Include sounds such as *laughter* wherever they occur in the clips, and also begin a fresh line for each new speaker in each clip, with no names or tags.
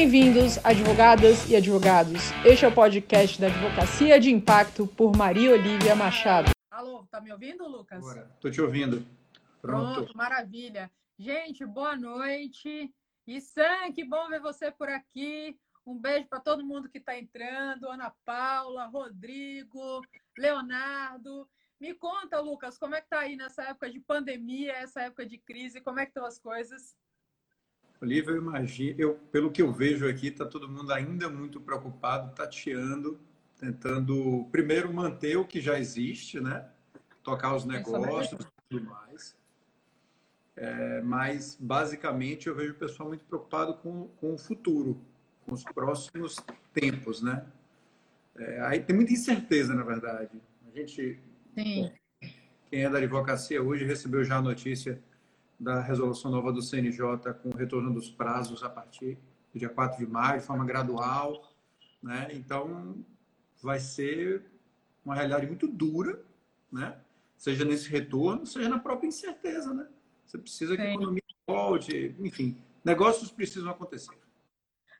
Bem-vindos, advogadas e advogados. Este é o podcast da Advocacia de Impacto por Maria Olivia Machado. Alô, tá me ouvindo, Lucas?
Agora, tô te ouvindo.
Pronto. Pronto, maravilha. Gente, boa noite. E Sam, que bom ver você por aqui. Um beijo para todo mundo que está entrando, Ana Paula, Rodrigo, Leonardo. Me conta, Lucas, como é que tá aí nessa época de pandemia, essa época de crise, como é que estão as coisas?
Olivia, eu imagino, eu, pelo que eu vejo aqui, está todo mundo ainda muito preocupado, tateando, tentando primeiro manter o que já existe, né? Tocar os negócios e tudo mais. É, mas, basicamente, eu vejo o pessoal muito preocupado com, com o futuro, com os próximos tempos, né? É, aí tem muita incerteza, na verdade. A gente, Sim. quem é da advocacia hoje, recebeu já a notícia da resolução nova do CNJ com o retorno dos prazos a partir do dia 4 de maio, de forma gradual. Né? Então, vai ser uma realidade muito dura, né? seja nesse retorno, seja na própria incerteza. Né? Você precisa que a economia volte, enfim, negócios precisam acontecer.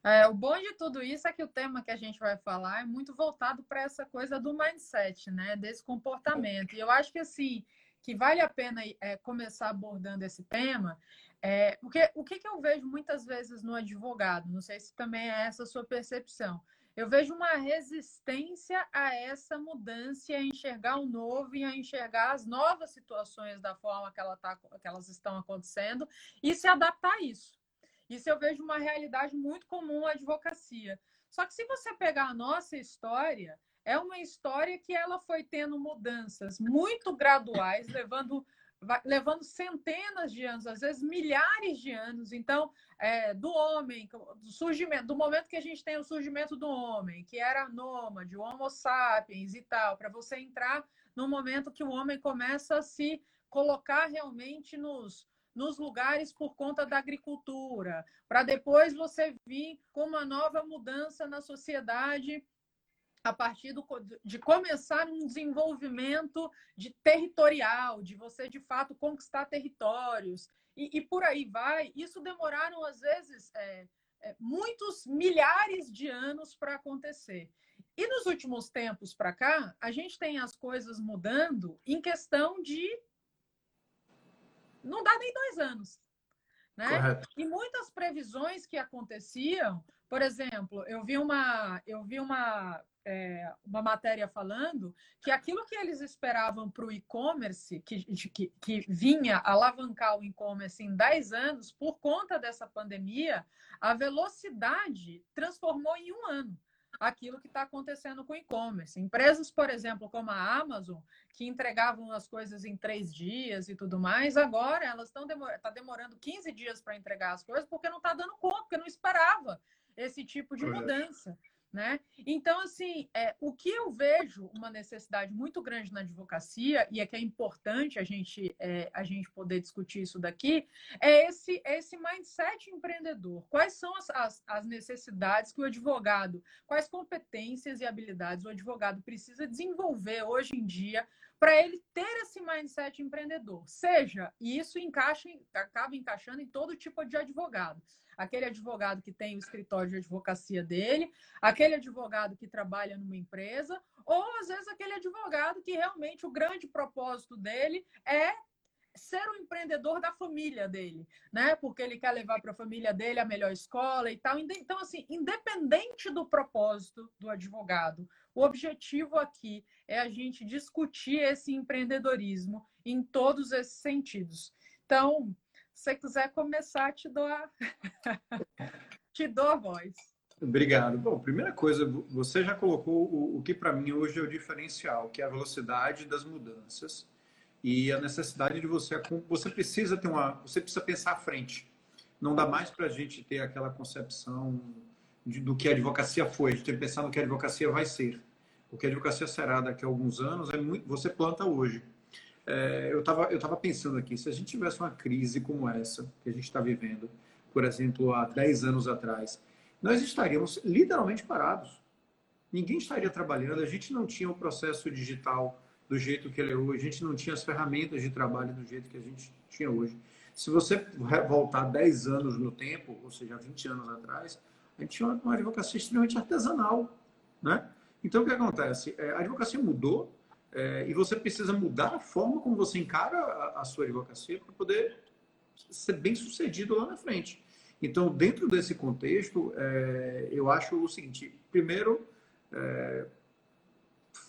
É, o bom de tudo isso é que o tema que a gente vai falar é muito voltado para essa coisa do mindset, né? Desse comportamento. E eu acho que assim, que vale a pena é, começar abordando esse tema, é, porque o que, que eu vejo muitas vezes no advogado, não sei se também é essa a sua percepção, eu vejo uma resistência a essa mudança, a enxergar o novo e a enxergar as novas situações da forma que, ela tá, que elas estão acontecendo e se adaptar a isso. Isso eu vejo uma realidade muito comum na advocacia. Só que se você pegar a nossa história, é uma história que ela foi tendo mudanças muito graduais, levando levando centenas de anos, às vezes milhares de anos. Então, é, do homem, do surgimento, do momento que a gente tem o surgimento do homem, que era nômade, o Homo sapiens e tal, para você entrar no momento que o homem começa a se colocar realmente nos, nos lugares por conta da agricultura, para depois você vir com uma nova mudança na sociedade a partir do, de começar um desenvolvimento de territorial, de você de fato conquistar territórios e, e por aí vai. Isso demoraram às vezes é, é, muitos milhares de anos para acontecer. E nos últimos tempos para cá, a gente tem as coisas mudando em questão de não dá nem dois anos. Né? E muitas previsões que aconteciam, por exemplo, eu vi uma, eu vi uma é, uma matéria falando que aquilo que eles esperavam para o e-commerce, que, que, que vinha alavancar o e-commerce em 10 anos, por conta dessa pandemia, a velocidade transformou em um ano aquilo que está acontecendo com o e-commerce. Empresas, por exemplo, como a Amazon, que entregavam as coisas em três dias e tudo mais, agora elas estão demor tá demorando 15 dias para entregar as coisas porque não está dando conta, porque não esperava esse tipo de mudança. Né? Então, assim, é, o que eu vejo uma necessidade muito grande na advocacia, e é que é importante a gente, é, a gente poder discutir isso daqui, é esse, esse mindset empreendedor. Quais são as, as, as necessidades que o advogado, quais competências e habilidades o advogado precisa desenvolver hoje em dia para ele ter esse mindset empreendedor. Seja, e isso encaixa, acaba encaixando em todo tipo de advogado aquele advogado que tem o escritório de advocacia dele, aquele advogado que trabalha numa empresa, ou às vezes aquele advogado que realmente o grande propósito dele é ser o empreendedor da família dele, né? Porque ele quer levar para a família dele a melhor escola e tal. Então, assim, independente do propósito do advogado, o objetivo aqui é a gente discutir esse empreendedorismo em todos esses sentidos. Então, se você quiser começar, te dou a, *laughs* te dou a voz.
Obrigado. Bom, primeira coisa, você já colocou o, o que para mim hoje é o diferencial, que é a velocidade das mudanças e a necessidade de você você precisa ter uma você precisa pensar à frente. Não dá mais para a gente ter aquela concepção de, do que a advocacia foi. A gente tem que pensar no que a advocacia vai ser. O que a advocacia será daqui a alguns anos é muito você planta hoje. É, eu estava eu tava pensando aqui, se a gente tivesse uma crise como essa que a gente está vivendo, por exemplo, há 10 anos atrás, nós estaríamos literalmente parados. Ninguém estaria trabalhando, a gente não tinha o processo digital do jeito que ele é hoje, a gente não tinha as ferramentas de trabalho do jeito que a gente tinha hoje. Se você voltar 10 anos no tempo, ou seja, 20 anos atrás, A gente tinha uma advocacia extremamente artesanal, né? Então, o que acontece? É, a advocacia mudou é, e você precisa mudar a forma como você encara a, a sua advocacia para poder ser bem sucedido lá na frente. Então, dentro desse contexto, é, eu acho o seguinte: primeiro, é,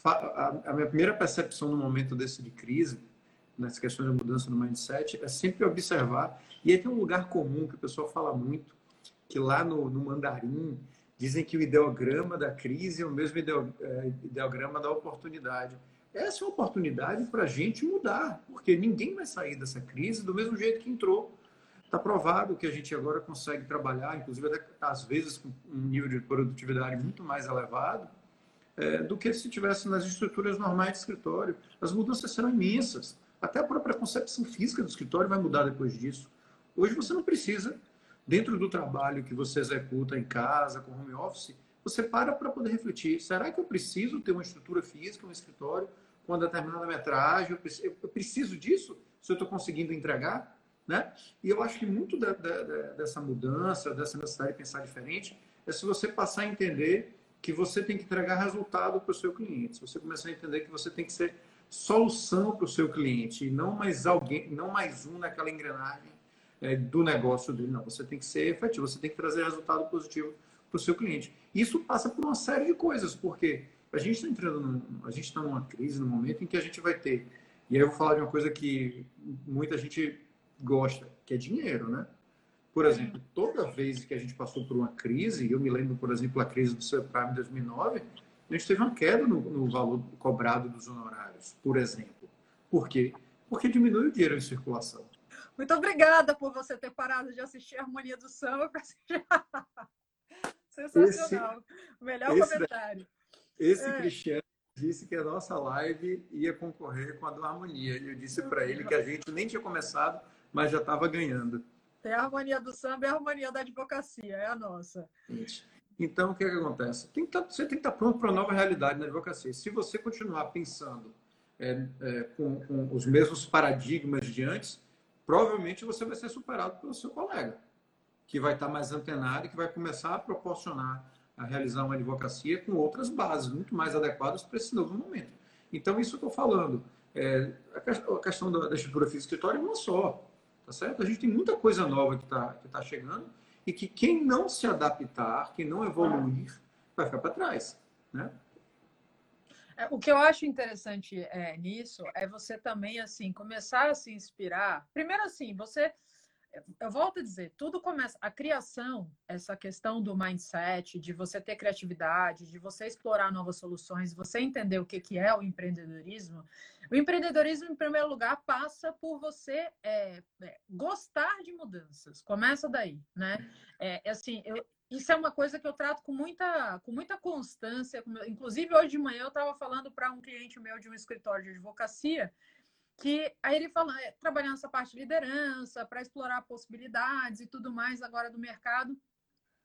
a, a, minha primeira percepção no momento desse de crise, nessa questão de mudança no mindset, é sempre observar. E aí tem um lugar comum que o pessoal fala muito, que lá no, no mandarim dizem que o ideograma da crise é o mesmo é, ideograma da oportunidade. Essa é uma oportunidade para a gente mudar, porque ninguém vai sair dessa crise do mesmo jeito que entrou. Está provado que a gente agora consegue trabalhar, inclusive às vezes com um nível de produtividade muito mais elevado é, do que se tivesse nas estruturas normais de escritório. As mudanças serão imensas. Até a própria concepção física do escritório vai mudar depois disso. Hoje você não precisa, dentro do trabalho que você executa em casa, com home office, você para para poder refletir: será que eu preciso ter uma estrutura física, um escritório com uma determinada metragem? Eu preciso disso? Se eu estou conseguindo entregar? Né? E eu acho que muito da, da, dessa mudança, dessa necessidade de pensar diferente, é se você passar a entender que você tem que entregar resultado para o seu cliente. Se você começar a entender que você tem que ser solução para o seu cliente e não mais alguém, não mais um naquela engrenagem é, do negócio dele. Não, você tem que ser efetivo, você tem que trazer resultado positivo para o seu cliente. Isso passa por uma série de coisas, porque a gente está entrando, num, a gente está numa crise no momento em que a gente vai ter. E aí eu vou falar de uma coisa que muita gente gosta, que é dinheiro, né? Por exemplo, toda vez que a gente passou por uma crise, eu me lembro, por exemplo, a crise do subprime em 2009, a gente teve uma queda no, no, valor cobrado dos honorários, por exemplo. Por quê? Porque diminui o dinheiro em circulação.
Muito obrigada por você ter parado de assistir a Harmonia do Samba para assistir. *laughs* Sensacional. Esse, Melhor esse, comentário.
Esse é. Cristiano disse que a nossa live ia concorrer com a do Harmonia. E eu disse para ele que a gente nem tinha começado mas já estava ganhando.
Tem a harmonia do samba e a harmonia da advocacia, é a nossa.
Então, o que, é que acontece? Tem que tá, você tem que estar tá pronto para uma nova realidade na advocacia. Se você continuar pensando é, é, com, com, os mesmos paradigmas de antes, provavelmente você vai ser superado pelo seu colega, que vai estar mais antenado e que vai começar a proporcionar a realizar uma advocacia com outras bases muito mais adequadas para esse novo momento. Então, isso que eu estou falando. É, a questão da, estrutura física escritório é uma só. Tá certo? A gente tem muita coisa nova que está que tá chegando e que quem não se adaptar, quem não evoluir, vai ficar para trás, né?
É, o que eu acho interessante é, nisso é você também assim começar a se inspirar. Primeiro assim, você eu volto a dizer, tudo começa. A criação, essa questão do mindset, de você ter criatividade, de você explorar novas soluções, você entender o que, que é o empreendedorismo. O empreendedorismo, em primeiro lugar, passa por você é, é, gostar de mudanças. Começa daí, né? É, é assim, eu, isso é uma coisa que eu trato com muita, com muita constância. Inclusive, hoje de manhã eu estava falando para um cliente meu de um escritório de advocacia que aí ele falando, é, trabalhando essa parte de liderança, para explorar possibilidades e tudo mais agora do mercado.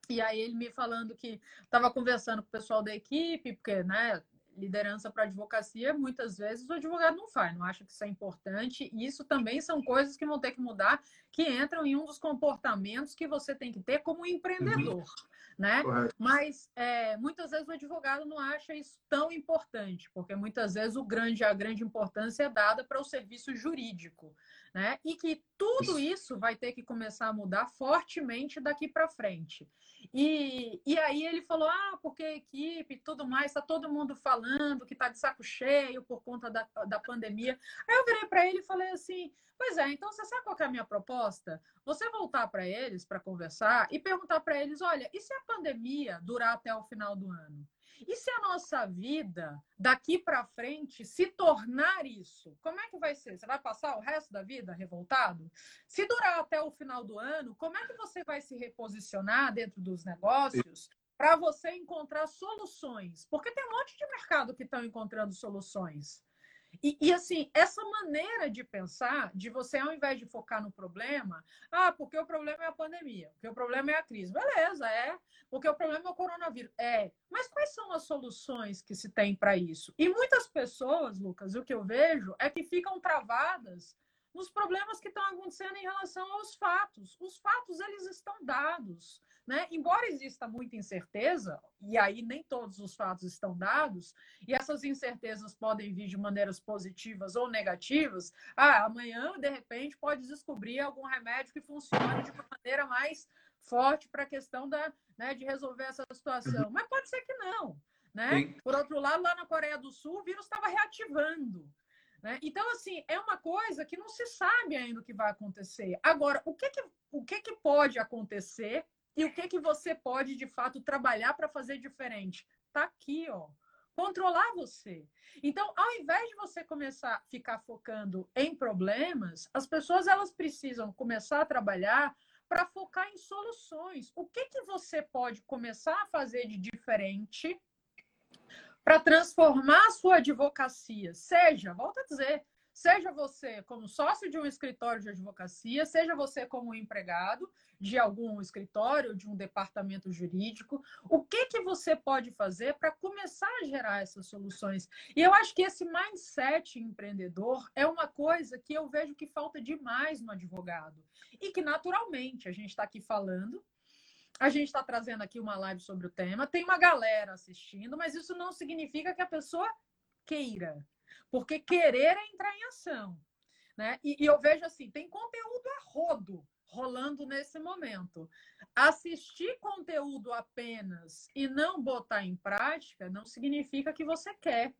E aí ele me falando que estava conversando com o pessoal da equipe, porque, né, liderança para advocacia, muitas vezes o advogado não faz, não acha que isso é importante. E isso também são coisas que vão ter que mudar, que entram em um dos comportamentos que você tem que ter como empreendedor. Uhum né? Correto. Mas é, muitas vezes o advogado não acha isso tão importante, porque muitas vezes o grande, a grande importância é dada para o serviço jurídico, né? E que tudo isso vai ter que começar a mudar fortemente daqui para frente. E, e aí ele falou: ah, porque a equipe tudo mais, está todo mundo falando que está de saco cheio por conta da, da pandemia. Aí eu virei para ele e falei assim: Pois é, então você sabe qual é a minha proposta? Você voltar para eles para conversar e perguntar para eles: olha, e se a pandemia durar até o final do ano? E se a nossa vida daqui para frente se tornar isso? Como é que vai ser? Você vai passar o resto da vida revoltado? Se durar até o final do ano, como é que você vai se reposicionar dentro dos negócios para você encontrar soluções? Porque tem um monte de mercado que estão encontrando soluções. E, e, assim, essa maneira de pensar, de você, ao invés de focar no problema, ah, porque o problema é a pandemia, porque o problema é a crise. Beleza, é. Porque o problema é o coronavírus. É. Mas quais são as soluções que se tem para isso? E muitas pessoas, Lucas, o que eu vejo é que ficam travadas nos problemas que estão acontecendo em relação aos fatos. Os fatos, eles estão dados. Né? Embora exista muita incerteza, e aí nem todos os fatos estão dados, e essas incertezas podem vir de maneiras positivas ou negativas, ah, amanhã, de repente, pode descobrir algum remédio que funcione de uma maneira mais forte para a questão da, né, de resolver essa situação. Uhum. Mas pode ser que não. Né? Por outro lado, lá na Coreia do Sul, o vírus estava reativando. Né? Então, assim, é uma coisa que não se sabe ainda o que vai acontecer. Agora, o que, que, o que, que pode acontecer e o que, que você pode, de fato, trabalhar para fazer diferente? Está aqui, ó. Controlar você. Então, ao invés de você começar a ficar focando em problemas, as pessoas elas precisam começar a trabalhar para focar em soluções. O que, que você pode começar a fazer de diferente para transformar a sua advocacia, seja, volta a dizer, seja você como sócio de um escritório de advocacia, seja você como empregado de algum escritório, de um departamento jurídico, o que que você pode fazer para começar a gerar essas soluções? E eu acho que esse mindset empreendedor é uma coisa que eu vejo que falta demais no advogado e que naturalmente a gente está aqui falando a gente está trazendo aqui uma live sobre o tema, tem uma galera assistindo, mas isso não significa que a pessoa queira, porque querer é entrar em ação. Né? E, e eu vejo assim, tem conteúdo a rodo rolando nesse momento. Assistir conteúdo apenas e não botar em prática não significa que você quer.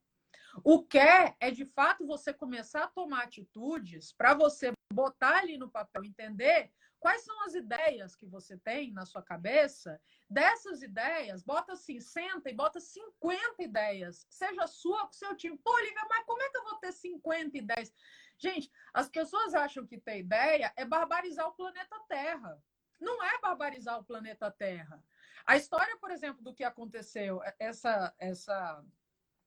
O quer é de fato você começar a tomar atitudes para você botar ali no papel, entender quais são as ideias que você tem na sua cabeça. Dessas ideias, bota assim, senta e bota 50 ideias. Seja sua com seu time. Pô, Lívia, mas como é que eu vou ter 50 ideias? Gente, as pessoas acham que ter ideia é barbarizar o planeta Terra. Não é barbarizar o planeta Terra. A história, por exemplo, do que aconteceu, essa, essa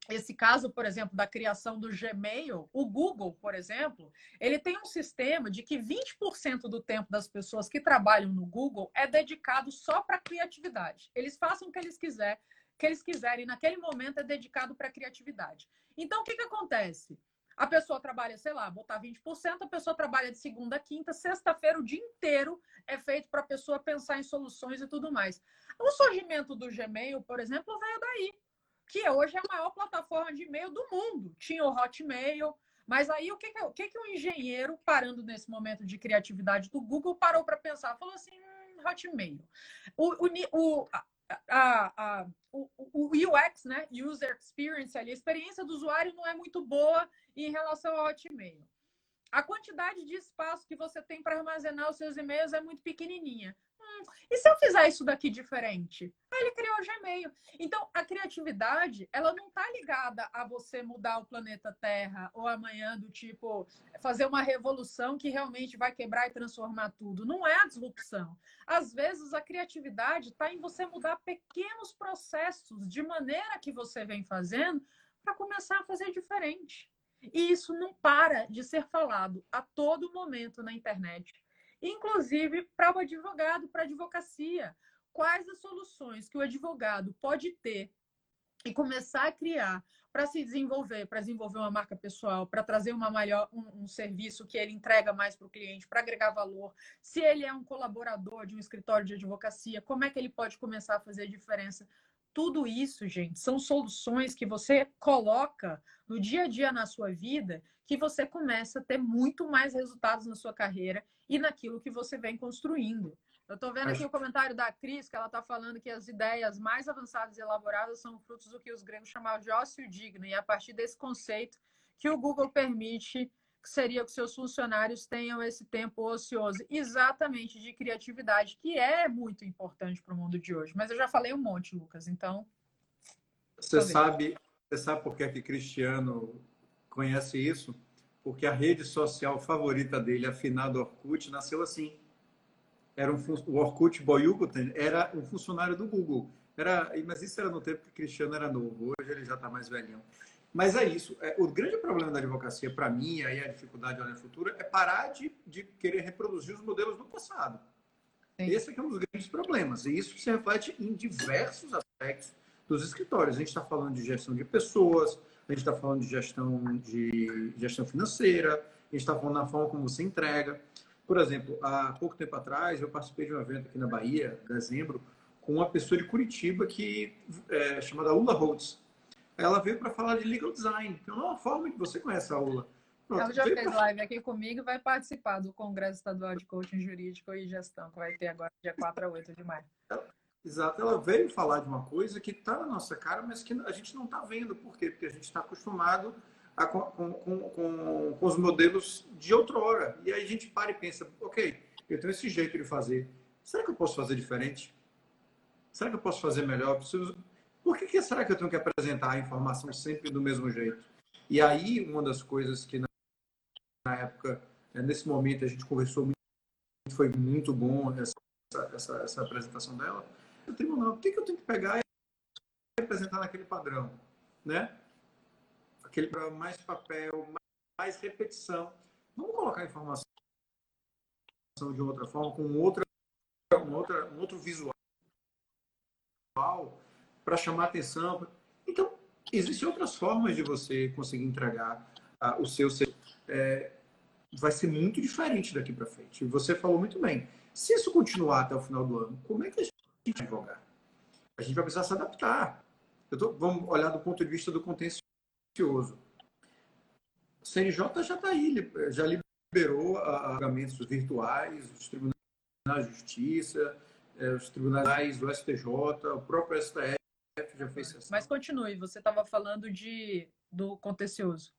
esse caso, por exemplo, da criação do Gmail, o Google, por exemplo, ele tem um sistema de que 20% do tempo das pessoas que trabalham no Google é dedicado só para criatividade. Eles façam o que eles quiserem, que eles quiserem, naquele momento é dedicado para criatividade. Então, o que, que acontece? A pessoa trabalha, sei lá, botar 20%, a pessoa trabalha de segunda a quinta, sexta-feira, o dia inteiro é feito para a pessoa pensar em soluções e tudo mais. O surgimento do Gmail, por exemplo, veio daí que hoje é a maior plataforma de e-mail do mundo. Tinha o Hotmail, mas aí o que, que, o que, que o engenheiro, parando nesse momento de criatividade do Google, parou para pensar? Falou assim: hum, Hotmail. O, o, o, a, a, o, o UX, né? User Experience ali, a experiência do usuário não é muito boa em relação ao Hotmail. A quantidade de espaço que você tem para armazenar os seus e-mails é muito pequenininha e se eu fizer isso daqui diferente? Aí ele criou o Gmail. Então, a criatividade, ela não está ligada a você mudar o planeta Terra ou amanhã do tipo fazer uma revolução que realmente vai quebrar e transformar tudo. Não é a disrupção. Às vezes, a criatividade está em você mudar pequenos processos de maneira que você vem fazendo para começar a fazer diferente. E isso não para de ser falado a todo momento na internet inclusive para o advogado, para a advocacia. Quais as soluções que o advogado pode ter e começar a criar para se desenvolver, para desenvolver uma marca pessoal, para trazer uma maior, um, um, serviço que ele entrega mais para o cliente, para agregar valor. Se ele é um colaborador de um escritório de advocacia, como é que ele pode começar a fazer diferença? Tudo isso, gente, são soluções que você coloca no dia a dia na sua vida que você começa a ter muito mais resultados na sua carreira e naquilo que você vem construindo. Eu estou vendo aqui o comentário da Cris, que ela está falando que as ideias mais avançadas e elaboradas são frutos do que os gregos chamavam de ócio digno, e é a partir desse conceito que o Google permite que seria que seus funcionários tenham esse tempo ocioso, exatamente de criatividade, que é muito importante para o mundo de hoje. Mas eu já falei um monte, Lucas, então.
Você sabe, você sabe por que, é que Cristiano conhece isso? porque a rede social favorita dele, a finado Orkut, nasceu assim. Era um, o Orkut Boyukuten era um funcionário do Google. Era, mas isso era no tempo que Cristiano era novo. Hoje ele já está mais velhinho. Mas é isso. É, o grande problema da advocacia, para mim, aí a dificuldade olhar no futuro, é parar de, de querer reproduzir os modelos do passado. Sim. Esse é um dos grandes problemas. E isso se reflete em diversos aspectos dos escritórios. A gente está falando de gestão de pessoas, a gente está falando de gestão, de gestão financeira, a gente está falando na forma como você entrega. Por exemplo, há pouco tempo atrás, eu participei de um evento aqui na Bahia, em dezembro, com uma pessoa de Curitiba que é chamada Ula Holtz. Ela veio para falar de legal design, que é uma forma que você conhece a Ula.
Pronto, ela já fez pra... live aqui comigo e vai participar do Congresso Estadual de Coaching Jurídico e Gestão, que vai ter agora dia 4 a 8 de maio.
Exato, ela veio falar de uma coisa que está na nossa cara, mas que a gente não está vendo. Por quê? Porque a gente está acostumado a, com, com, com, com, os modelos de outrora. E aí a gente para e pensa, ok, eu tenho esse jeito de fazer. Será que eu posso fazer diferente? Será que eu posso fazer melhor? Preciso... Por que, que será que eu tenho que apresentar a informação sempre do mesmo jeito? E aí, uma das coisas que na, época, né, nesse momento, a gente conversou muito, foi muito bom essa, essa, essa apresentação dela, o tribunal, por que, que eu tenho que pegar e apresentar naquele padrão? Né? Aquele mais papel, mais repetição. Vamos colocar a informação de outra forma, com outra, outra, um outro visual para chamar atenção. Então, existem outras formas de você conseguir entregar uh, o seu é, vai ser muito diferente daqui para frente. Você falou muito bem. Se isso continuar até o final do ano, como é que a gente advogar. A gente vai precisar se adaptar. Tô, vamos olhar do ponto de vista do contencioso. O CNJ já está aí, já liberou pagamentos virtuais, os tribunais de justiça, é, os tribunais do STJ, o próprio STF já
isso. Mas continue, você estava falando de, do contencioso.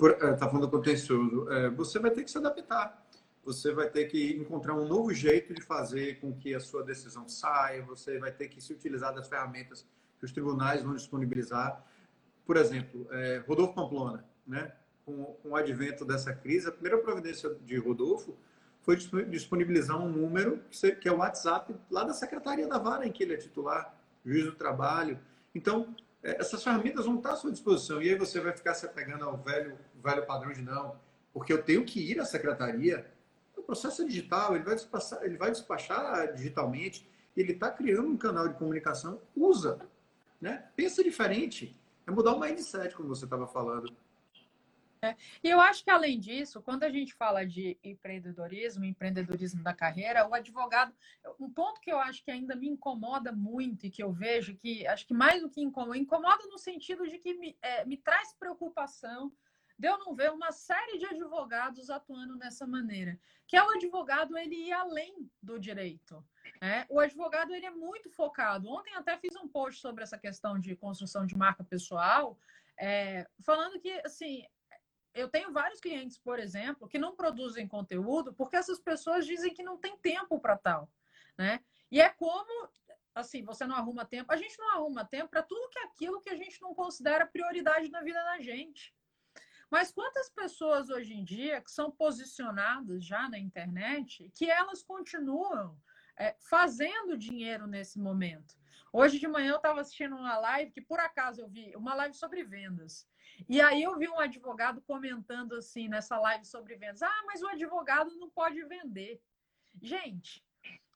Está é, falando do contencioso. É, você vai ter que se adaptar você vai ter que encontrar um novo jeito de fazer com que a sua decisão saia, você vai ter que se utilizar das ferramentas que os tribunais vão disponibilizar. Por exemplo, é, Rodolfo Pamplona, né? Com, com, o advento dessa crise, a primeira providência de Rodolfo foi disponibilizar um número que é o WhatsApp lá da Secretaria da Vara, em que ele é titular, juiz do trabalho. Então, é, essas ferramentas vão estar à sua disposição. E aí você vai ficar se apegando ao velho, velho padrão de não, porque eu tenho que ir à secretaria o processo é digital, ele vai despachar, ele vai despachar digitalmente, ele está criando um canal de comunicação, usa. Né? Pensa diferente. É mudar o mindset, como você estava falando.
É. E eu acho que, além disso, quando a gente fala de empreendedorismo, empreendedorismo da carreira, o advogado. Um ponto que eu acho que ainda me incomoda muito e que eu vejo que, acho que mais do que incomoda, incomoda no sentido de que me, é, me traz preocupação de eu não ver uma série de advogados atuando nessa maneira, que é o advogado ele ir além do direito. Né? O advogado ele é muito focado. Ontem até fiz um post sobre essa questão de construção de marca pessoal, é, falando que assim eu tenho vários clientes, por exemplo, que não produzem conteúdo porque essas pessoas dizem que não tem tempo para tal, né? E é como assim, você não arruma tempo. A gente não arruma tempo para tudo que é aquilo que a gente não considera prioridade na vida da gente. Mas quantas pessoas hoje em dia que são posicionadas já na internet que elas continuam é, fazendo dinheiro nesse momento? Hoje de manhã eu estava assistindo uma live que por acaso eu vi, uma live sobre vendas. E aí eu vi um advogado comentando assim nessa live sobre vendas: "Ah, mas o advogado não pode vender". Gente,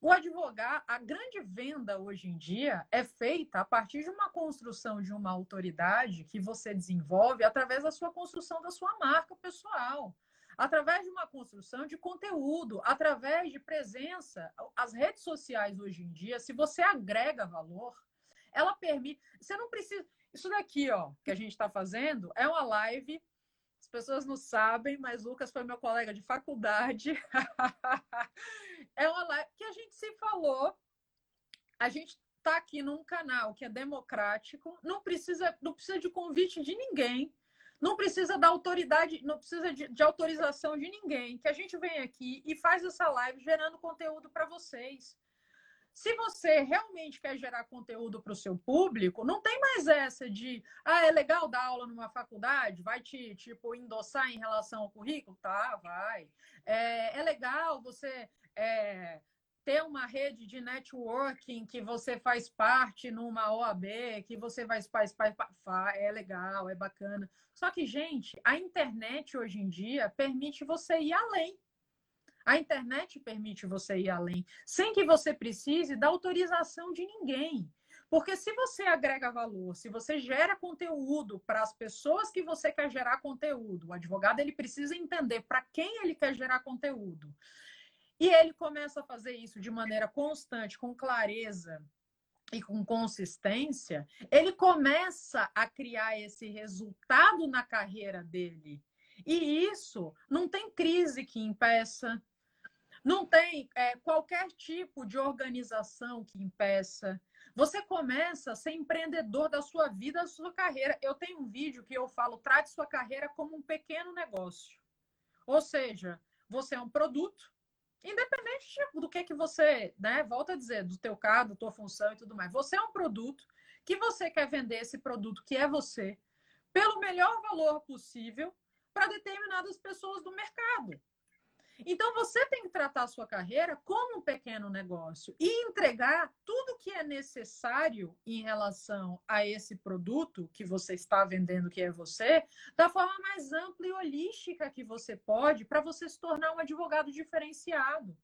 o advogado, a grande venda hoje em dia é feita a partir de uma construção de uma autoridade que você desenvolve através da sua construção da sua marca pessoal, através de uma construção de conteúdo, através de presença. As redes sociais hoje em dia, se você agrega valor, ela permite. Você não precisa. Isso daqui, ó, que a gente está fazendo, é uma live as pessoas não sabem, mas Lucas foi meu colega de faculdade. *laughs* é uma live que a gente se falou. A gente está aqui num canal que é democrático, não precisa, não precisa de convite de ninguém, não precisa da autoridade, não precisa de, de autorização de ninguém. Que a gente vem aqui e faz essa live gerando conteúdo para vocês. Se você realmente quer gerar conteúdo para o seu público, não tem mais essa de, ah, é legal dar aula numa faculdade, vai te, tipo, endossar em relação ao currículo? Tá, vai. É, é legal você é, ter uma rede de networking que você faz parte numa OAB, que você faz, faz, faz, faz, é legal, é bacana. Só que, gente, a internet hoje em dia permite você ir além. A internet permite você ir além, sem que você precise da autorização de ninguém. Porque se você agrega valor, se você gera conteúdo para as pessoas que você quer gerar conteúdo, o advogado ele precisa entender para quem ele quer gerar conteúdo. E ele começa a fazer isso de maneira constante, com clareza e com consistência, ele começa a criar esse resultado na carreira dele. E isso não tem crise que impeça, não tem é, qualquer tipo de organização que impeça. Você começa a ser empreendedor da sua vida, da sua carreira. Eu tenho um vídeo que eu falo: trate sua carreira como um pequeno negócio. Ou seja, você é um produto, independente do que que você, né, volta a dizer, do teu cargo, da tua função e tudo mais. Você é um produto que você quer vender esse produto que é você pelo melhor valor possível para determinadas pessoas do mercado. Então você tem que tratar a sua carreira como um pequeno negócio e entregar tudo que é necessário em relação a esse produto que você está vendendo, que é você, da forma mais ampla e holística que você pode, para você se tornar um advogado diferenciado.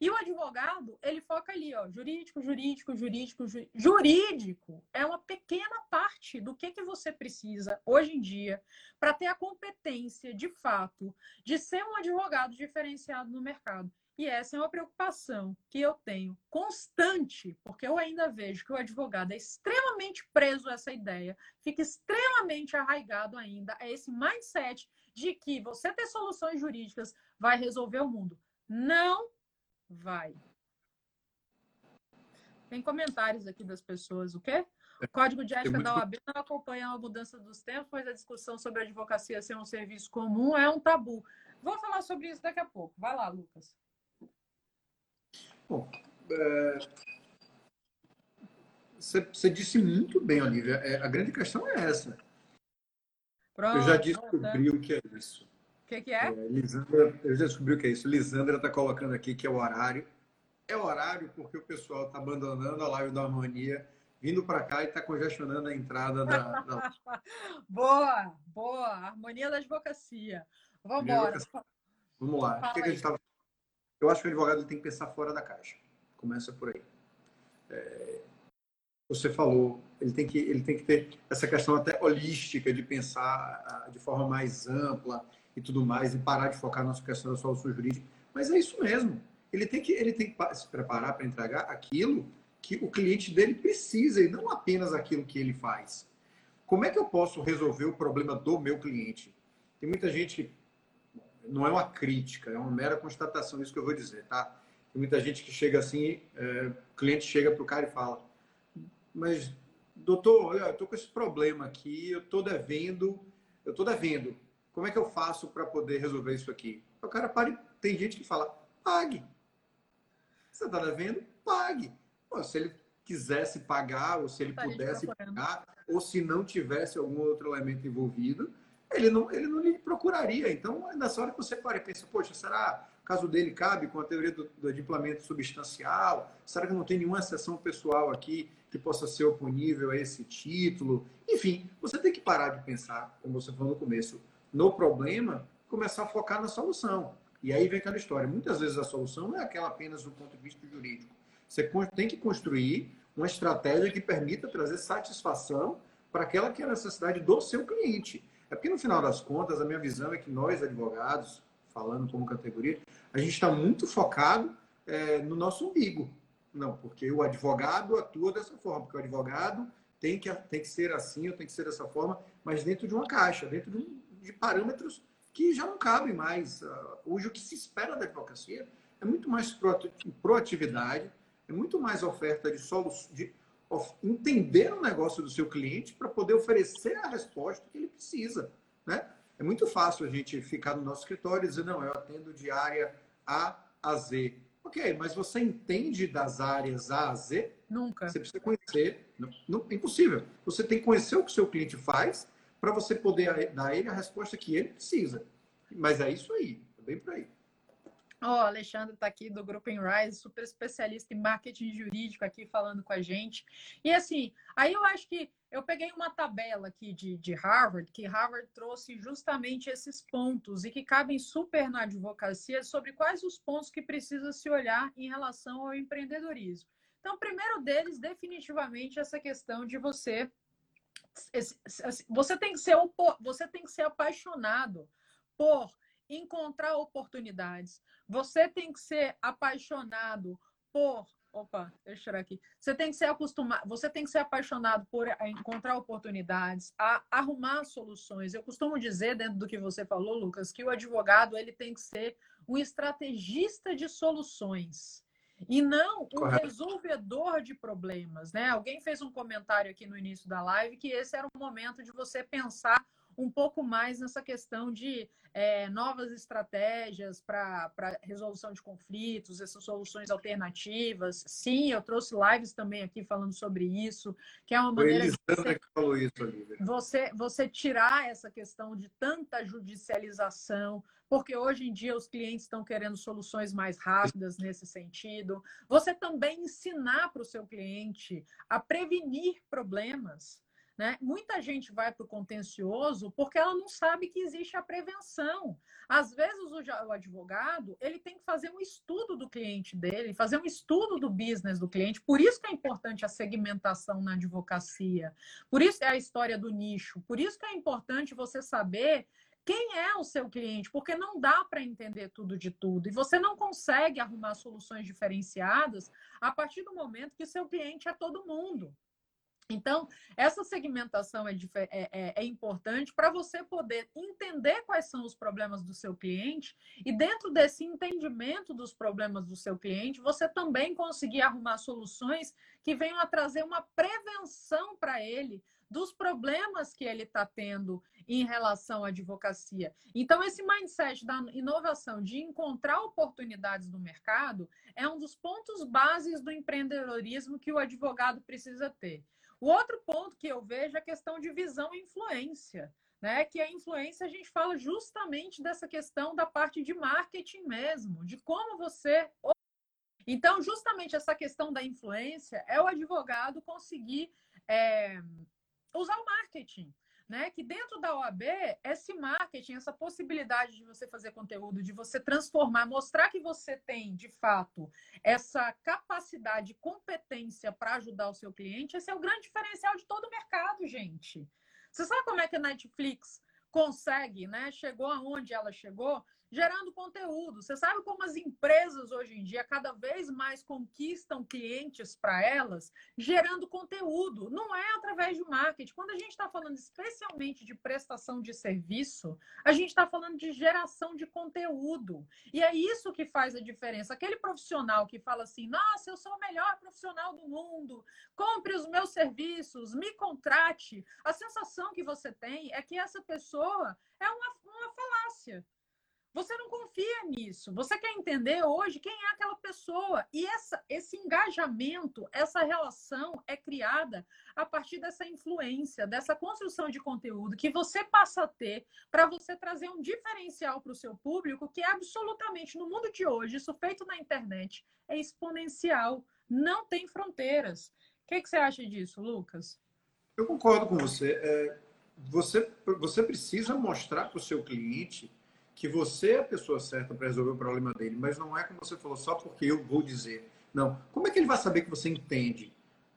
E o advogado, ele foca ali, ó, jurídico, jurídico, jurídico, jurídico. É uma pequena parte do que, que você precisa hoje em dia para ter a competência, de fato, de ser um advogado diferenciado no mercado. E essa é uma preocupação que eu tenho constante, porque eu ainda vejo que o advogado é extremamente preso a essa ideia, fica extremamente arraigado ainda a esse mindset de que você ter soluções jurídicas vai resolver o mundo. Não vai. Tem comentários aqui das pessoas. O quê? O Código de Ética muito... da OAB não acompanha a mudança dos tempos, pois a discussão sobre a advocacia ser um serviço comum é um tabu. Vou falar sobre isso daqui a pouco. Vai lá, Lucas.
Bom, é... você, você, disse muito bem, Olivia. É, a grande questão é essa. Pronto, Eu já descobri o que é isso
que, que é? é?
Lisandra, eu já descobri o que é isso. Lisandra está colocando aqui que é o horário. É o horário porque o pessoal está abandonando a live da harmonia, vindo para cá e está congestionando a entrada da. da... *laughs*
boa, boa. Harmonia da advocacia. Vamos embora.
Vamos lá. O que, que a gente tava... Eu acho que o advogado tem que pensar fora da caixa. Começa por aí. É... Você falou, ele tem, que, ele tem que ter essa questão até holística de pensar ah, de forma mais ampla e tudo mais, e parar de focar na questão da solução jurídica. Mas é isso mesmo. Ele tem que, ele tem que se preparar para entregar aquilo que o cliente dele precisa e não apenas aquilo que ele faz. Como é que eu posso resolver o problema do meu cliente? Tem muita gente, não é uma crítica, é uma mera constatação, isso que eu vou dizer, tá? Tem muita gente que chega assim, é, o cliente chega para o cara e fala, mas doutor, olha, eu estou com esse problema aqui, eu estou devendo, eu estou devendo como é que eu faço para poder resolver isso aqui? O cara pare. Tem gente que fala, pague. Você está devendo? Pague. Pô, se ele quisesse pagar, ou se ele pudesse pagar, ou se não tivesse algum outro elemento envolvido, ele não, ele não lhe procuraria. Então, nessa hora que você para e pensa, poxa, será o caso dele cabe com a teoria do, do substancial? Será que não tem nenhuma exceção pessoal aqui que possa ser oponível a esse título? Enfim, você tem que parar de pensar, como você falou no começo, no problema, começar a focar na solução. E aí vem aquela história. Muitas vezes a solução não é aquela apenas do ponto de vista jurídico. Você tem que construir uma estratégia que permita trazer satisfação para aquela que é a necessidade do seu cliente. É porque, no final das contas, a minha visão é que nós, advogados, falando como categoria, a gente está muito focado é, no nosso umbigo. Não, porque o advogado atua dessa forma, porque o advogado tem que, tem que ser assim, ou tem que ser dessa forma, mas dentro de uma caixa, dentro de um, de parâmetros que já não cabem mais. Ah, hoje, o que se espera da advocacia é muito mais proatividade, é muito mais oferta de soluções, de entender o negócio do seu cliente para poder oferecer a resposta que ele precisa. Né? É muito fácil a gente ficar no nosso escritório e dizer, não, eu atendo de área A a Z. Ok, mas você entende das áreas A a Z?
Nunca.
Você precisa conhecer. Não, não, impossível. Você tem que conhecer o que o seu cliente faz para você poder dar a ele a resposta que ele precisa. Mas é isso aí, é bem por aí.
Ó, oh, Alexandre está aqui do Grupo Rise, super especialista em marketing jurídico aqui falando com a gente. E assim, aí eu acho que eu peguei uma tabela aqui de, de Harvard, que Harvard trouxe justamente esses pontos e que cabem super na advocacia sobre quais os pontos que precisa se olhar em relação ao empreendedorismo. Então, o primeiro deles, definitivamente, essa questão de você você tem que ser você tem que ser apaixonado por encontrar oportunidades. Você tem que ser apaixonado por Opa, deixa eu tirar aqui. Você tem que ser acostumado, você tem que ser apaixonado por encontrar oportunidades, a arrumar soluções. Eu costumo dizer, dentro do que você falou, Lucas, que o advogado ele tem que ser um estrategista de soluções e não um Correto. resolvedor de problemas, né? Alguém fez um comentário aqui no início da live que esse era o momento de você pensar um pouco mais nessa questão de é, novas estratégias para resolução de conflitos, essas soluções alternativas. Sim, eu trouxe lives também aqui falando sobre isso, que é uma maneira de você, que falou isso, você, você tirar essa questão de tanta judicialização, porque hoje em dia os clientes estão querendo soluções mais rápidas nesse sentido. Você também ensinar para o seu cliente a prevenir problemas. Né? Muita gente vai para o contencioso porque ela não sabe que existe a prevenção. Às vezes o advogado ele tem que fazer um estudo do cliente dele, fazer um estudo do business do cliente. Por isso que é importante a segmentação na advocacia. Por isso é a história do nicho. Por isso que é importante você saber quem é o seu cliente, porque não dá para entender tudo de tudo. E você não consegue arrumar soluções diferenciadas a partir do momento que seu cliente é todo mundo. Então, essa segmentação é, é, é, é importante para você poder entender quais são os problemas do seu cliente e, dentro desse entendimento dos problemas do seu cliente, você também conseguir arrumar soluções que venham a trazer uma prevenção para ele dos problemas que ele está tendo em relação à advocacia. Então, esse mindset da inovação, de encontrar oportunidades no mercado, é um dos pontos bases do empreendedorismo que o advogado precisa ter. O outro ponto que eu vejo é a questão de visão e influência. Né, que a influência a gente fala justamente dessa questão da parte de marketing mesmo, de como você. Então, justamente essa questão da influência é o advogado conseguir é, usar o marketing né? Que dentro da OAB, esse marketing, essa possibilidade de você fazer conteúdo, de você transformar, mostrar que você tem, de fato, essa capacidade, competência para ajudar o seu cliente, esse é o grande diferencial de todo o mercado, gente. Você sabe como é que a Netflix consegue, né? Chegou aonde ela chegou? Gerando conteúdo. Você sabe como as empresas hoje em dia cada vez mais conquistam clientes para elas, gerando conteúdo. Não é através de marketing. Quando a gente está falando especialmente de prestação de serviço, a gente está falando de geração de conteúdo. E é isso que faz a diferença. Aquele profissional que fala assim: nossa, eu sou o melhor profissional do mundo, compre os meus serviços, me contrate. A sensação que você tem é que essa pessoa é uma, uma falácia. Você não confia nisso. Você quer entender hoje quem é aquela pessoa. E essa, esse engajamento, essa relação é criada a partir dessa influência, dessa construção de conteúdo que você passa a ter para você trazer um diferencial para o seu público que é absolutamente, no mundo de hoje, isso feito na internet, é exponencial. Não tem fronteiras. O que, que você acha disso, Lucas?
Eu concordo com você. É, você, você precisa mostrar para o seu cliente que você é a pessoa certa para resolver o problema dele, mas não é como você falou, só porque eu vou dizer. Não. Como é que ele vai saber que você entende?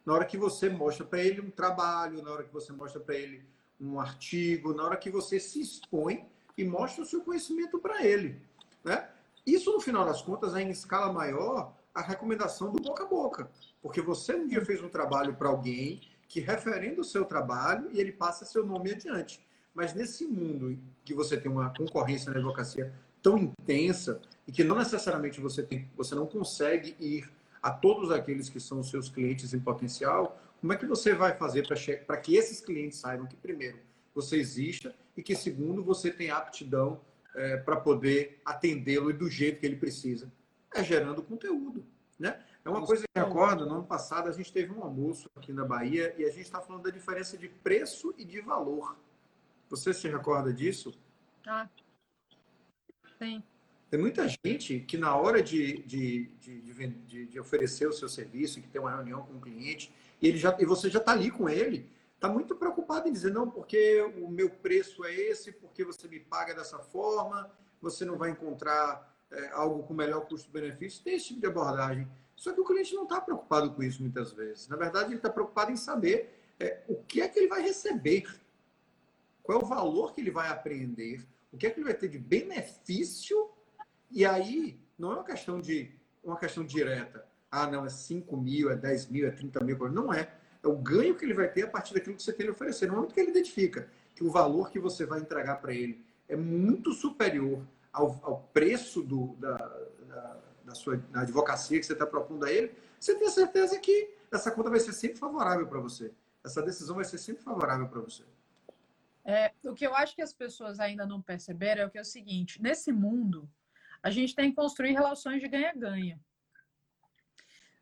Na hora que você mostra para ele um trabalho, na hora que você mostra para ele um artigo, na hora que você se expõe e mostra o seu conhecimento para ele. Né? Isso, no final das contas, é em escala maior a recomendação do boca a boca. Porque você um dia fez um trabalho para alguém que referenda o seu trabalho e ele passa seu nome adiante. Mas nesse mundo que você tem uma concorrência na advocacia tão intensa e que não necessariamente você tem, você não consegue ir a todos aqueles que são os seus clientes em potencial, como é que você vai fazer para que esses clientes saibam que primeiro você exista e que segundo você tem aptidão é, para poder atendê-lo do jeito que ele precisa? É gerando conteúdo, né? É uma coisa que eu recordo, no ano passado a gente teve um almoço aqui na Bahia e a gente está falando da diferença de preço e de valor. Você se recorda disso?
Ah, sim.
Tem muita gente que na hora de, de, de, de, oferecer o seu serviço, que tem uma reunião com o um cliente, e, ele já, e você já está ali com ele, está muito preocupado em dizer, não, porque o meu preço é esse, porque você me paga dessa forma, você não vai encontrar é, algo com melhor custo-benefício. Tem esse tipo de abordagem. Só que o cliente não está preocupado com isso muitas vezes. Na verdade, ele está preocupado em saber é, o que é que ele vai receber, qual é o valor que ele vai apreender, o que é que ele vai ter de benefício. E aí, não é uma questão de uma questão direta. Ah, não, é 5 mil, é 10 mil, é 30 mil. Não é. É o ganho que ele vai ter a partir daquilo que você tem a oferecer. No momento que ele identifica que o valor que você vai entregar para ele é muito superior ao, ao preço do, da, da, da sua da advocacia que você está propondo a ele, você tem certeza que essa conta vai ser sempre favorável para você. Essa decisão vai ser sempre favorável para você.
É, o que eu acho que as pessoas ainda não perceberam é o que é o seguinte: nesse mundo, a gente tem que construir relações de ganha-ganha.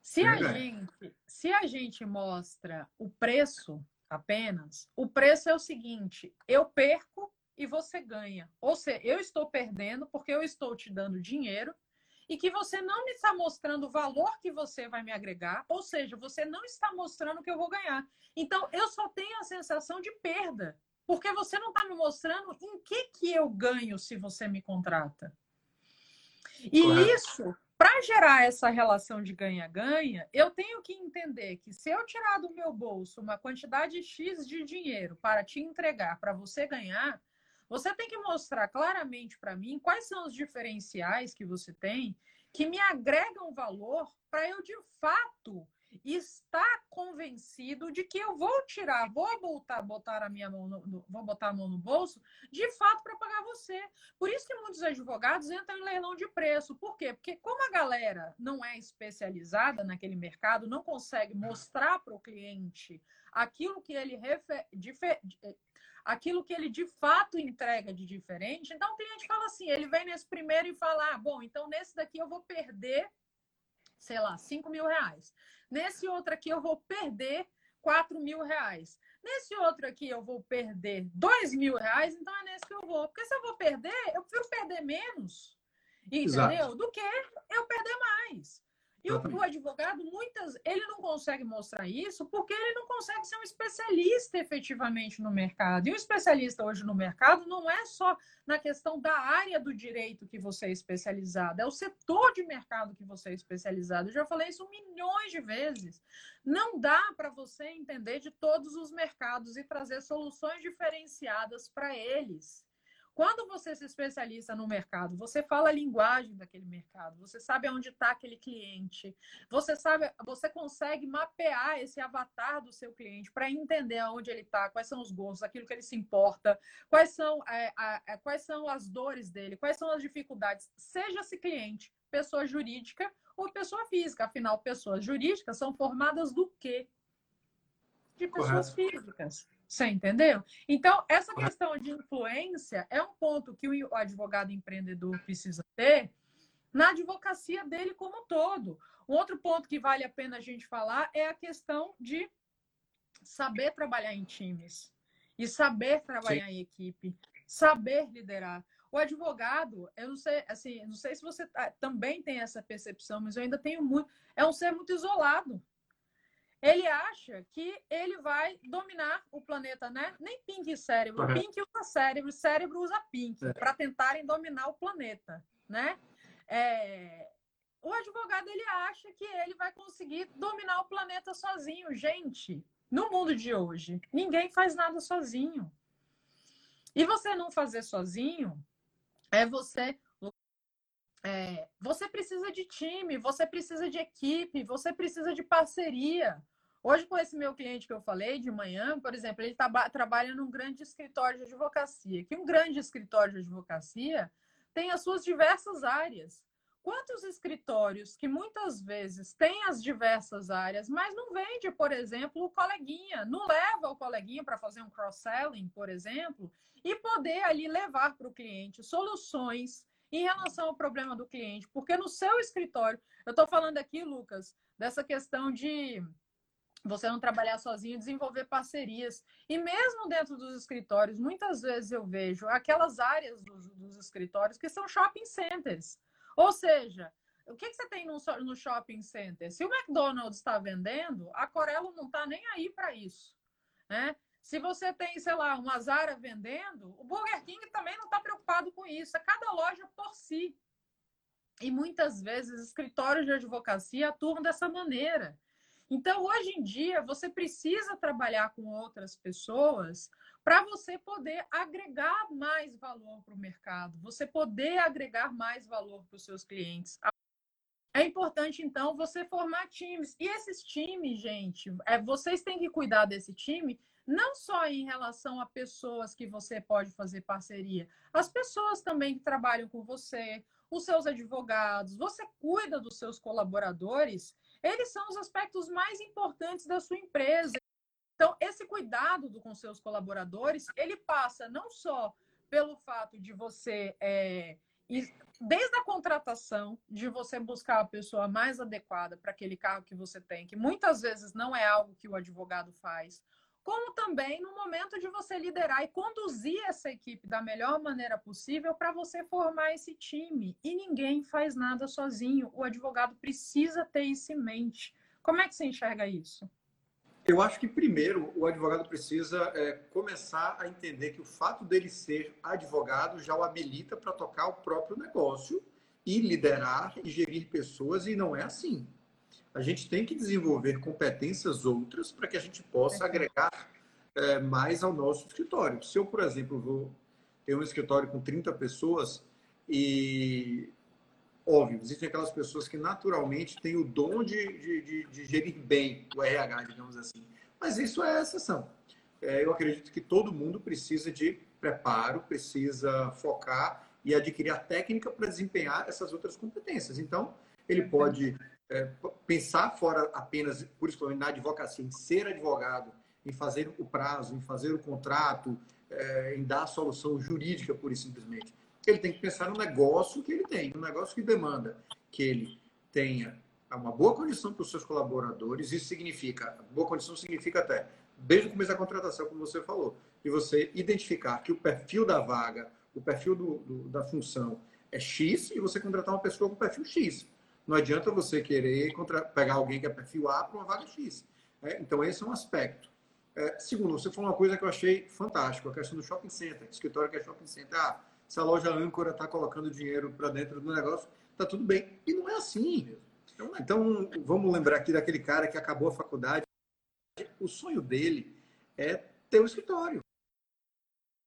Se a, gente, se a gente mostra o preço apenas, o preço é o seguinte: eu perco e você ganha. Ou seja, eu estou perdendo porque eu estou te dando dinheiro e que você não me está mostrando o valor que você vai me agregar, ou seja, você não está mostrando que eu vou ganhar. Então, eu só tenho a sensação de perda, porque você não está me mostrando em que, que eu ganho se você me contrata. E Correto. isso, para gerar essa relação de ganha-ganha, eu tenho que entender que se eu tirar do meu bolso uma quantidade X de dinheiro para te entregar, para você ganhar, você tem que mostrar claramente para mim quais são os diferenciais que você tem que me agregam valor para eu de fato estar convencido de que eu vou tirar, vou botar, botar a minha mão no, no, vou botar a mão no bolso, de fato para pagar você. Por isso que muitos advogados entram em leilão de preço. Por quê? Porque como a galera não é especializada naquele mercado, não consegue mostrar para o cliente aquilo que ele refer, aquilo que ele de fato entrega de diferente. Então, o cliente fala assim: ele vem nesse primeiro e fala, ah, bom, então nesse daqui eu vou perder, sei lá, 5 mil reais. Nesse outro aqui eu vou perder 4 mil reais. Nesse outro aqui eu vou perder 2 mil reais, então é nesse que eu vou. Porque se eu vou perder, eu prefiro perder menos, entendeu? Exato. Do que eu perder mais. E o, o, advogado, muitas, ele não consegue mostrar isso porque ele não consegue ser um especialista efetivamente no mercado. E o especialista hoje no mercado não é só na questão da área do direito que você é especializado, é o setor de mercado que você é especializado. Eu já falei isso milhões de vezes. Não dá para você entender de todos os mercados e trazer soluções diferenciadas para eles. Quando você se especializa no mercado, você fala a linguagem daquele mercado, você sabe onde está aquele cliente, você sabe, você consegue mapear esse avatar do seu cliente para entender aonde ele está, quais são os gostos, aquilo que ele se importa, quais são, é, a, a, quais são as dores dele, quais são as dificuldades. Seja esse cliente pessoa jurídica ou pessoa física. Afinal, pessoas jurídicas são formadas do quê? De pessoas Correto. físicas. Você entendeu? Então, essa questão de influência é um ponto que o advogado empreendedor precisa ter na advocacia dele como um todo. Um outro ponto que vale a pena a gente falar é a questão de saber trabalhar em times e saber trabalhar Sim. em equipe, saber liderar. O advogado, eu não sei, assim, não sei se você tá, também tem essa percepção, mas eu ainda tenho muito, é um ser muito isolado ele acha que ele vai dominar o planeta, né? Nem Pink cérebro. Uhum. Pink usa cérebro, cérebro usa Pink é. para tentarem dominar o planeta, né? É... O advogado ele acha que ele vai conseguir dominar o planeta sozinho. Gente, no mundo de hoje, ninguém faz nada sozinho. E você não fazer sozinho é você é, você precisa de time, você precisa de equipe, você precisa de parceria. Hoje, com esse meu cliente que eu falei de manhã, por exemplo, ele tá, trabalha num grande escritório de advocacia. Que um grande escritório de advocacia tem as suas diversas áreas. Quantos escritórios que muitas vezes têm as diversas áreas, mas não vende, por exemplo, o coleguinha, não leva o coleguinha para fazer um cross-selling, por exemplo, e poder ali levar para o cliente soluções em relação ao problema do cliente. Porque no seu escritório, eu estou falando aqui, Lucas, dessa questão de você não trabalhar sozinho, desenvolver parcerias. E mesmo dentro dos escritórios, muitas vezes eu vejo aquelas áreas dos, dos escritórios que são shopping centers. Ou seja, o que, que você tem no, no, shopping center? Se o McDonald's está vendendo, a Corello não está nem aí para isso. Né? Se você tem, sei lá, uma Zara vendendo, o Burger King também não está preocupado com isso. É cada loja por si. E muitas vezes escritórios de advocacia atuam dessa maneira. Então, hoje em dia, você precisa trabalhar com outras pessoas para você poder agregar mais valor para o mercado, você poder agregar mais valor para os seus clientes. É importante, então, você formar times. E esses times, gente, é, vocês têm que cuidar desse time não só em relação a pessoas que você pode fazer parceria, as pessoas também que trabalham com você, os seus advogados, você cuida dos seus colaboradores, eles são os aspectos mais importantes da sua empresa. Então, esse cuidado do, com seus colaboradores, ele passa não só pelo fato de você, é, desde a contratação, de você buscar a pessoa mais adequada para aquele cargo que você tem, que muitas vezes não é algo que o advogado faz, como também no momento de você liderar e conduzir essa equipe da melhor maneira possível para você formar esse time. E ninguém faz nada sozinho. O advogado precisa ter isso em mente. Como é que você enxerga isso?
Eu acho que, primeiro, o advogado precisa é, começar a entender que o fato dele ser advogado já o habilita para tocar o próprio negócio e liderar e gerir pessoas, e não é assim a gente tem que desenvolver competências outras para que a gente possa agregar é, mais ao nosso escritório. Se eu, por exemplo, vou ter um escritório com 30 pessoas e, óbvio, existem aquelas pessoas que naturalmente têm o dom de, de, de, de gerir bem o RH, digamos assim. Mas isso é exceção. É, eu acredito que todo mundo precisa de preparo, precisa focar e adquirir a técnica para desempenhar essas outras competências. Então, ele pode é, pensar fora apenas, por isso na advocacia, em ser advogado, em fazer o prazo, em fazer o contrato, é, em dar a solução jurídica, pura e simplesmente. Ele tem que pensar no negócio que ele tem, no negócio que demanda que ele tenha uma boa condição para os seus colaboradores. Isso significa, boa condição significa até, desde o começo da contratação, como você falou, de você identificar que o perfil da vaga, o perfil do, do, da função é X e você contratar uma pessoa com perfil X. Não adianta você querer contra... pegar alguém que é perfil A para uma vaga X. É, então, esse é um aspecto. É, segundo, você falou uma coisa que eu achei fantástico, a questão do shopping center, escritório que é shopping center. Ah, se a loja âncora está colocando dinheiro para dentro do negócio, está tudo bem. E não é assim. Então, então, vamos lembrar aqui daquele cara que acabou a faculdade. O sonho dele é ter um escritório.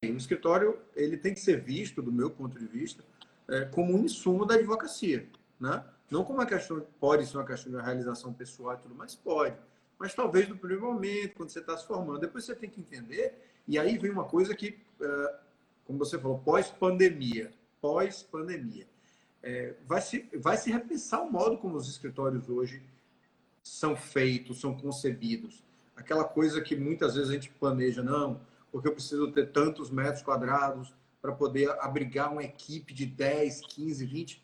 O escritório ele tem que ser visto, do meu ponto de vista, é, como um insumo da advocacia. Né? Não como uma questão, pode ser uma questão de realização pessoal e tudo mais, pode. Mas talvez no primeiro momento, quando você está se formando, depois você tem que entender. E aí vem uma coisa que, eh, como você falou, pós-pandemia. Pós-pandemia. É, vai, se, vai se repensar o modo como os escritórios hoje são feitos, são concebidos. Aquela coisa que muitas vezes a gente planeja, não, porque eu preciso ter tantos metros quadrados para poder abrigar uma equipe de 10, 15, 20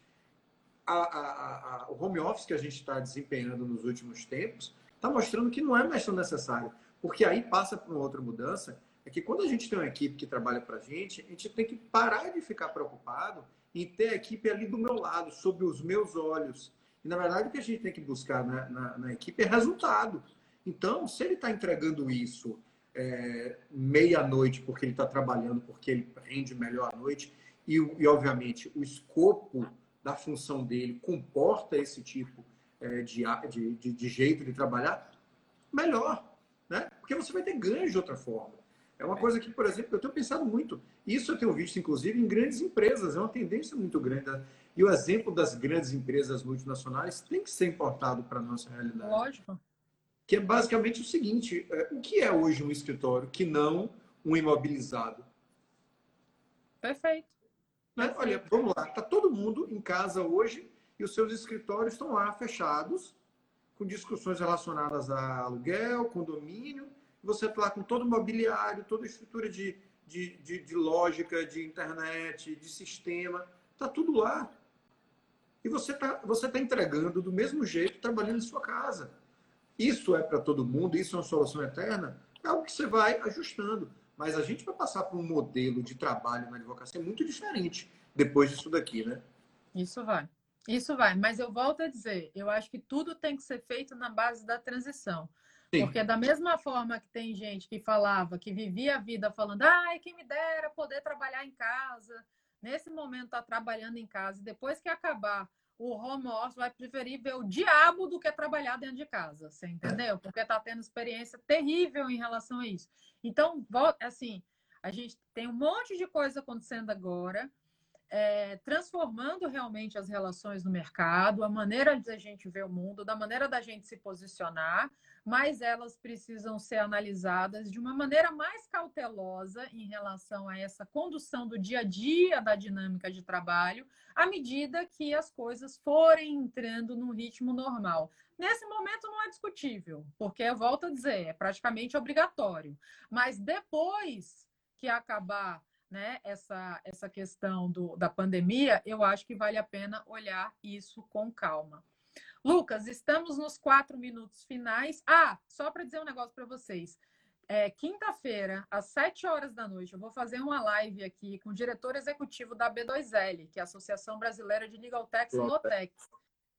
a, a, a, o home office que a gente está desempenhando nos últimos tempos está mostrando que não é mais tão necessário. Porque aí passa por uma outra mudança, é que quando a gente tem uma equipe que trabalha para a gente, a gente tem que parar de ficar preocupado em ter a equipe ali do meu lado, sob os meus olhos. E, na verdade, o que a gente tem que buscar na, na, na equipe é resultado. Então, se ele está entregando isso é, meia-noite porque ele está trabalhando, porque ele rende melhor à noite, e, e, obviamente, o escopo da função dele comporta esse tipo é, de, de, de, jeito de trabalhar, melhor. Né? Porque você vai ter ganhos de outra forma. É uma coisa que, por exemplo, eu tenho pensado muito. Isso eu tenho visto, inclusive, em grandes empresas. É uma tendência muito grande. E o exemplo das grandes empresas multinacionais tem que ser importado para a nossa realidade.
Lógico.
Que é basicamente o seguinte: é, o que é hoje um escritório que não um imobilizado?
Perfeito.
Né? Olha, vamos lá, está todo mundo em casa hoje e os seus escritórios estão lá fechados, com discussões relacionadas a aluguel, condomínio. Você está lá com todo o mobiliário, toda a estrutura de, de, de, de lógica, de internet, de sistema, está tudo lá. E você está você tá entregando do mesmo jeito, trabalhando em sua casa. Isso é para todo mundo, isso é uma solução eterna? É algo que você vai ajustando. Mas a gente vai passar por um modelo de trabalho na advocacia muito diferente depois disso daqui, né?
Isso vai. Isso vai. Mas eu volto a dizer, eu acho que tudo tem que ser feito na base da transição. Sim. Porque da mesma forma que tem gente que falava, que vivia a vida falando, ai, quem me dera poder trabalhar em casa, nesse momento está trabalhando em casa, e depois que acabar o home office vai preferir ver o diabo do que trabalhar dentro de casa, você entendeu? Porque está tendo experiência terrível em relação a isso. Então, assim, a gente tem um monte de coisa acontecendo agora é, transformando realmente as relações no mercado, a maneira de a gente ver o mundo, da maneira da gente se posicionar, mas elas precisam ser analisadas de uma maneira mais cautelosa em relação a essa condução do dia a dia da dinâmica de trabalho, à medida que as coisas forem entrando num ritmo normal. Nesse momento não é discutível, porque eu volto a dizer, é praticamente obrigatório. Mas depois que acabar né, essa, essa questão do, da pandemia, eu acho que vale a pena olhar isso com calma. Lucas, estamos nos quatro minutos finais. Ah, só para dizer um negócio para vocês. É, Quinta-feira, às sete horas da noite, eu vou fazer uma live aqui com o diretor executivo da B2L, que é a Associação Brasileira de Legal Techs e Lotex.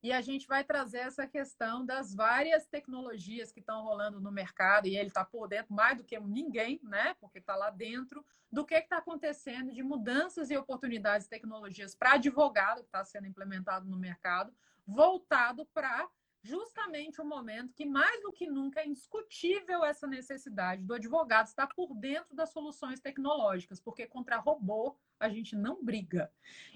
E a gente vai trazer essa questão das várias tecnologias que estão rolando no mercado, e ele está por dentro mais do que ninguém, né? Porque está lá dentro, do que está acontecendo de mudanças e oportunidades de tecnologias para advogado que está sendo implementado no mercado, voltado para justamente o momento que, mais do que nunca, é indiscutível essa necessidade do advogado estar por dentro das soluções tecnológicas, porque contra robô a gente não briga.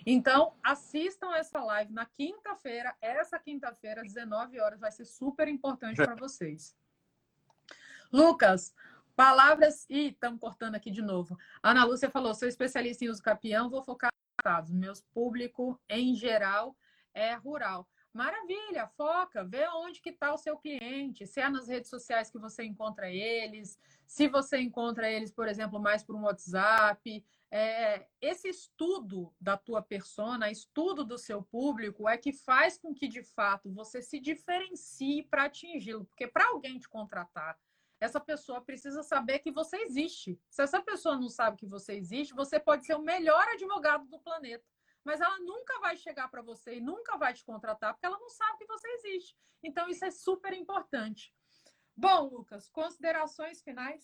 Então, assistam essa live na quinta-feira, essa quinta-feira, às 19 horas, vai ser super importante para vocês. Lucas, palavras. Ih, estamos cortando aqui de novo. Ana Lúcia falou: sou especialista em uso capião, vou focar. Meus público, em geral, é rural. Maravilha, foca, vê onde que está o seu cliente, se é nas redes sociais que você encontra eles, se você encontra eles, por exemplo, mais por um WhatsApp. É, esse estudo da tua persona, estudo do seu público, é que faz com que, de fato, você se diferencie para atingi-lo. Porque para alguém te contratar, essa pessoa precisa saber que você existe. Se essa pessoa não sabe que você existe, você pode ser o melhor advogado do planeta mas ela nunca vai chegar para você e nunca vai te contratar porque ela não sabe que você existe. Então, isso é super importante. Bom, Lucas, considerações finais?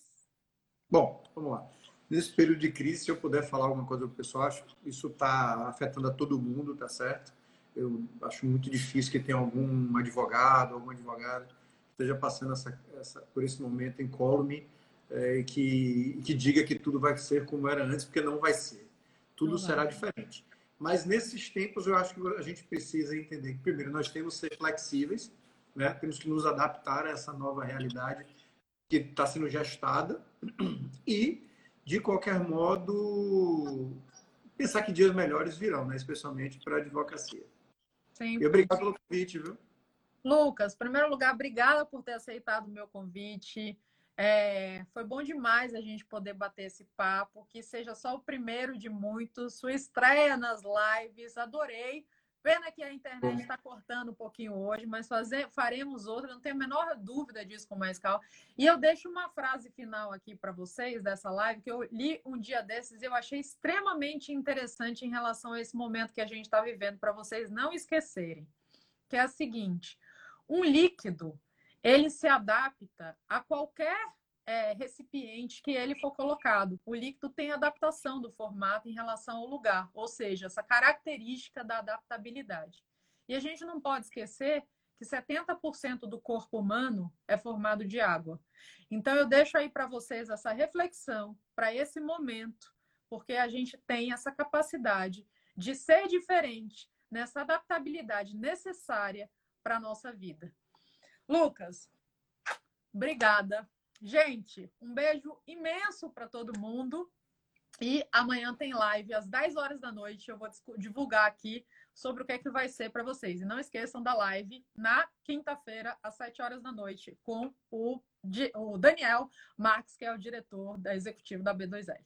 Bom, vamos lá. Nesse período de crise, se eu puder falar alguma coisa para o pessoal, acho que isso está afetando a todo mundo, tá certo? Eu acho muito difícil que tenha algum advogado, alguma advogada que esteja passando essa, essa, por esse momento incólume é, e que, que diga que tudo vai ser como era antes, porque não vai ser. Tudo não será vai. diferente. Mas nesses tempos eu acho que a gente precisa entender que, primeiro, nós temos que ser flexíveis, né? temos que nos adaptar a essa nova realidade que está sendo gestada e, de qualquer modo, pensar que dias melhores virão, né? especialmente para a advocacia. Sim. E obrigado pelo convite, viu?
Lucas, em primeiro lugar, obrigada por ter aceitado o meu convite. É, foi bom demais a gente poder bater esse papo, que seja só o primeiro de muitos, sua estreia nas lives, adorei. Pena que a internet está cortando um pouquinho hoje, mas fazer, faremos outra, não tenho a menor dúvida disso com mais calma. E eu deixo uma frase final aqui para vocês dessa live, que eu li um dia desses e eu achei extremamente interessante em relação a esse momento que a gente está vivendo, para vocês não esquecerem, que é a seguinte: um líquido ele se adapta a qualquer é, recipiente que ele for colocado. O líquido tem adaptação do formato em relação ao lugar, ou seja, essa característica da adaptabilidade. E a gente não pode esquecer que 70% do corpo humano é formado de água. Então eu deixo aí para vocês essa reflexão para esse momento, porque a gente tem essa capacidade de ser diferente nessa adaptabilidade necessária para a nossa vida. Lucas, obrigada. Gente, um beijo imenso para todo mundo. E amanhã tem live às 10 horas da noite. Eu vou divulgar aqui sobre o que é que vai ser para vocês. E não esqueçam da live na quinta-feira, às 7 horas da noite, com o, o Daniel Marques, que é o diretor da executivo da B2L.